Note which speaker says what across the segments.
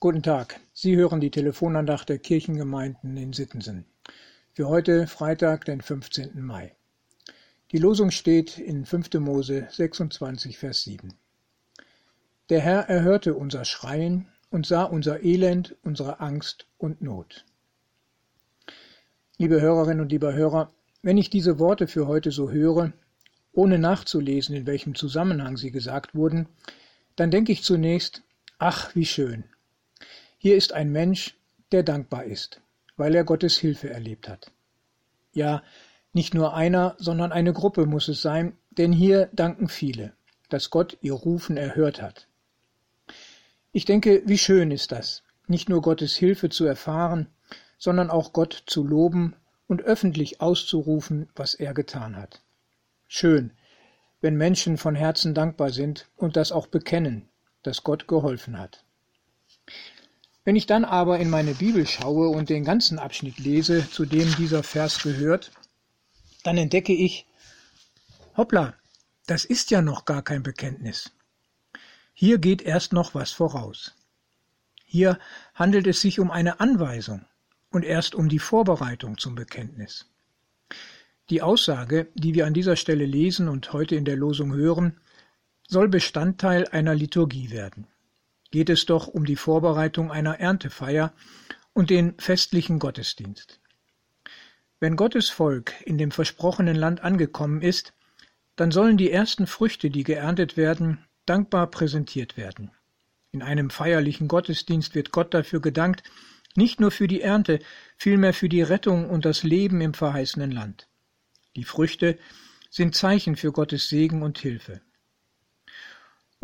Speaker 1: Guten Tag. Sie hören die Telefonandacht der Kirchengemeinden in Sittensen. Für heute Freitag, den 15. Mai. Die Losung steht in 5. Mose 26, Vers 7. Der Herr erhörte unser Schreien und sah unser Elend, unsere Angst und Not. Liebe Hörerinnen und lieber Hörer, wenn ich diese Worte für heute so höre, ohne nachzulesen, in welchem Zusammenhang sie gesagt wurden, dann denke ich zunächst, ach, wie schön. Hier ist ein Mensch, der dankbar ist, weil er Gottes Hilfe erlebt hat. Ja, nicht nur einer, sondern eine Gruppe muss es sein, denn hier danken viele, dass Gott ihr Rufen erhört hat. Ich denke, wie schön ist das, nicht nur Gottes Hilfe zu erfahren, sondern auch Gott zu loben und öffentlich auszurufen, was er getan hat. Schön, wenn Menschen von Herzen dankbar sind und das auch bekennen, dass Gott geholfen hat. Wenn ich dann aber in meine Bibel schaue und den ganzen Abschnitt lese, zu dem dieser Vers gehört, dann entdecke ich, hoppla, das ist ja noch gar kein Bekenntnis. Hier geht erst noch was voraus. Hier handelt es sich um eine Anweisung und erst um die Vorbereitung zum Bekenntnis. Die Aussage, die wir an dieser Stelle lesen und heute in der Losung hören, soll Bestandteil einer Liturgie werden. Geht es doch um die Vorbereitung einer Erntefeier und den festlichen Gottesdienst. Wenn Gottes Volk in dem versprochenen Land angekommen ist, dann sollen die ersten Früchte, die geerntet werden, dankbar präsentiert werden. In einem feierlichen Gottesdienst wird Gott dafür gedankt, nicht nur für die Ernte, vielmehr für die Rettung und das Leben im verheißenen Land. Die Früchte sind Zeichen für Gottes Segen und Hilfe.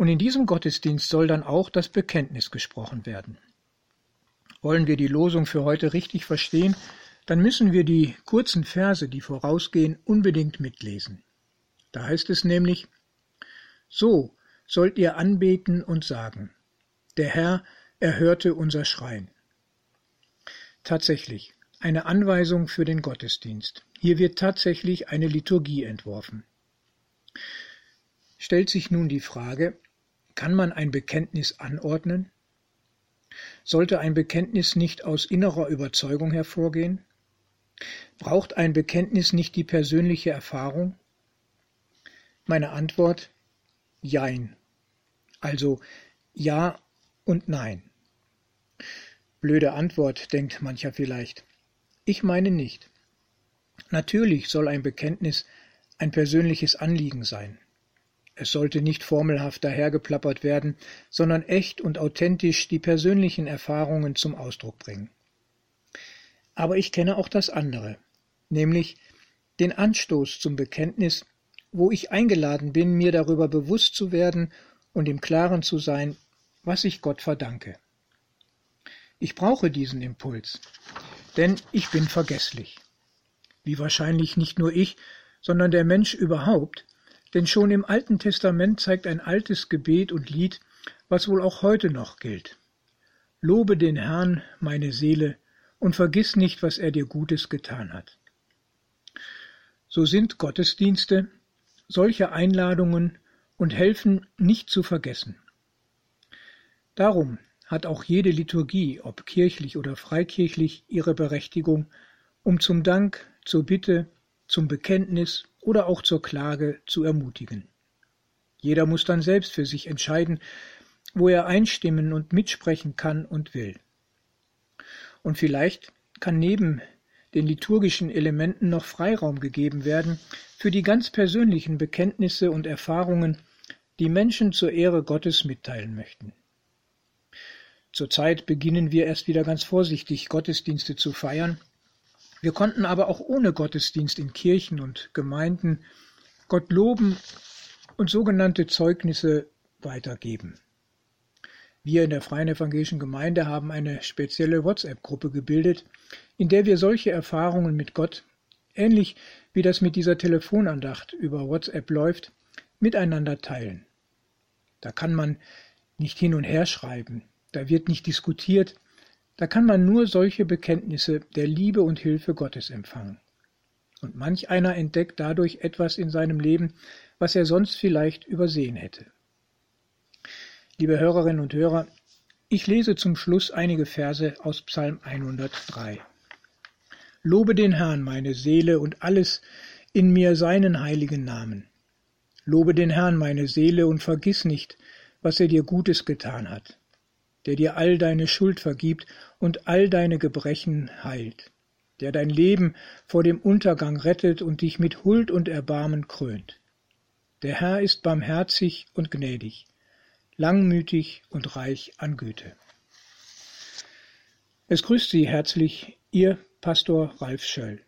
Speaker 1: Und in diesem Gottesdienst soll dann auch das Bekenntnis gesprochen werden. Wollen wir die Losung für heute richtig verstehen, dann müssen wir die kurzen Verse, die vorausgehen, unbedingt mitlesen. Da heißt es nämlich, so sollt ihr anbeten und sagen, der Herr erhörte unser Schreien. Tatsächlich, eine Anweisung für den Gottesdienst. Hier wird tatsächlich eine Liturgie entworfen. Stellt sich nun die Frage, kann man ein Bekenntnis anordnen? Sollte ein Bekenntnis nicht aus innerer Überzeugung hervorgehen? Braucht ein Bekenntnis nicht die persönliche Erfahrung? Meine Antwort Jein. Also Ja und Nein. Blöde Antwort, denkt mancher vielleicht. Ich meine nicht. Natürlich soll ein Bekenntnis ein persönliches Anliegen sein. Es sollte nicht formelhaft dahergeplappert werden, sondern echt und authentisch die persönlichen Erfahrungen zum Ausdruck bringen. Aber ich kenne auch das andere, nämlich den Anstoß zum Bekenntnis, wo ich eingeladen bin, mir darüber bewusst zu werden und im Klaren zu sein, was ich Gott verdanke. Ich brauche diesen Impuls, denn ich bin vergesslich. Wie wahrscheinlich nicht nur ich, sondern der Mensch überhaupt, denn schon im Alten Testament zeigt ein altes Gebet und Lied, was wohl auch heute noch gilt. Lobe den Herrn, meine Seele, und vergiss nicht, was er dir Gutes getan hat. So sind Gottesdienste solche Einladungen und helfen nicht zu vergessen. Darum hat auch jede Liturgie, ob kirchlich oder freikirchlich, ihre Berechtigung, um zum Dank, zur Bitte, zum Bekenntnis oder auch zur Klage zu ermutigen. Jeder muss dann selbst für sich entscheiden, wo er einstimmen und mitsprechen kann und will. Und vielleicht kann neben den liturgischen Elementen noch Freiraum gegeben werden für die ganz persönlichen Bekenntnisse und Erfahrungen, die Menschen zur Ehre Gottes mitteilen möchten. Zurzeit beginnen wir erst wieder ganz vorsichtig Gottesdienste zu feiern. Wir konnten aber auch ohne Gottesdienst in Kirchen und Gemeinden Gott loben und sogenannte Zeugnisse weitergeben. Wir in der Freien Evangelischen Gemeinde haben eine spezielle WhatsApp-Gruppe gebildet, in der wir solche Erfahrungen mit Gott, ähnlich wie das mit dieser Telefonandacht über WhatsApp läuft, miteinander teilen. Da kann man nicht hin und her schreiben, da wird nicht diskutiert, da kann man nur solche Bekenntnisse der Liebe und Hilfe Gottes empfangen. Und manch einer entdeckt dadurch etwas in seinem Leben, was er sonst vielleicht übersehen hätte. Liebe Hörerinnen und Hörer, Ich lese zum Schluss einige Verse aus Psalm 103. Lobe den Herrn, meine Seele, und alles in mir seinen heiligen Namen. Lobe den Herrn, meine Seele, und vergiss nicht, was er dir Gutes getan hat, der dir all deine Schuld vergibt und all deine Gebrechen heilt, der dein Leben vor dem Untergang rettet und dich mit Huld und Erbarmen krönt. Der Herr ist barmherzig und gnädig, langmütig und reich an Güte. Es grüßt Sie herzlich Ihr Pastor Ralf Schöll.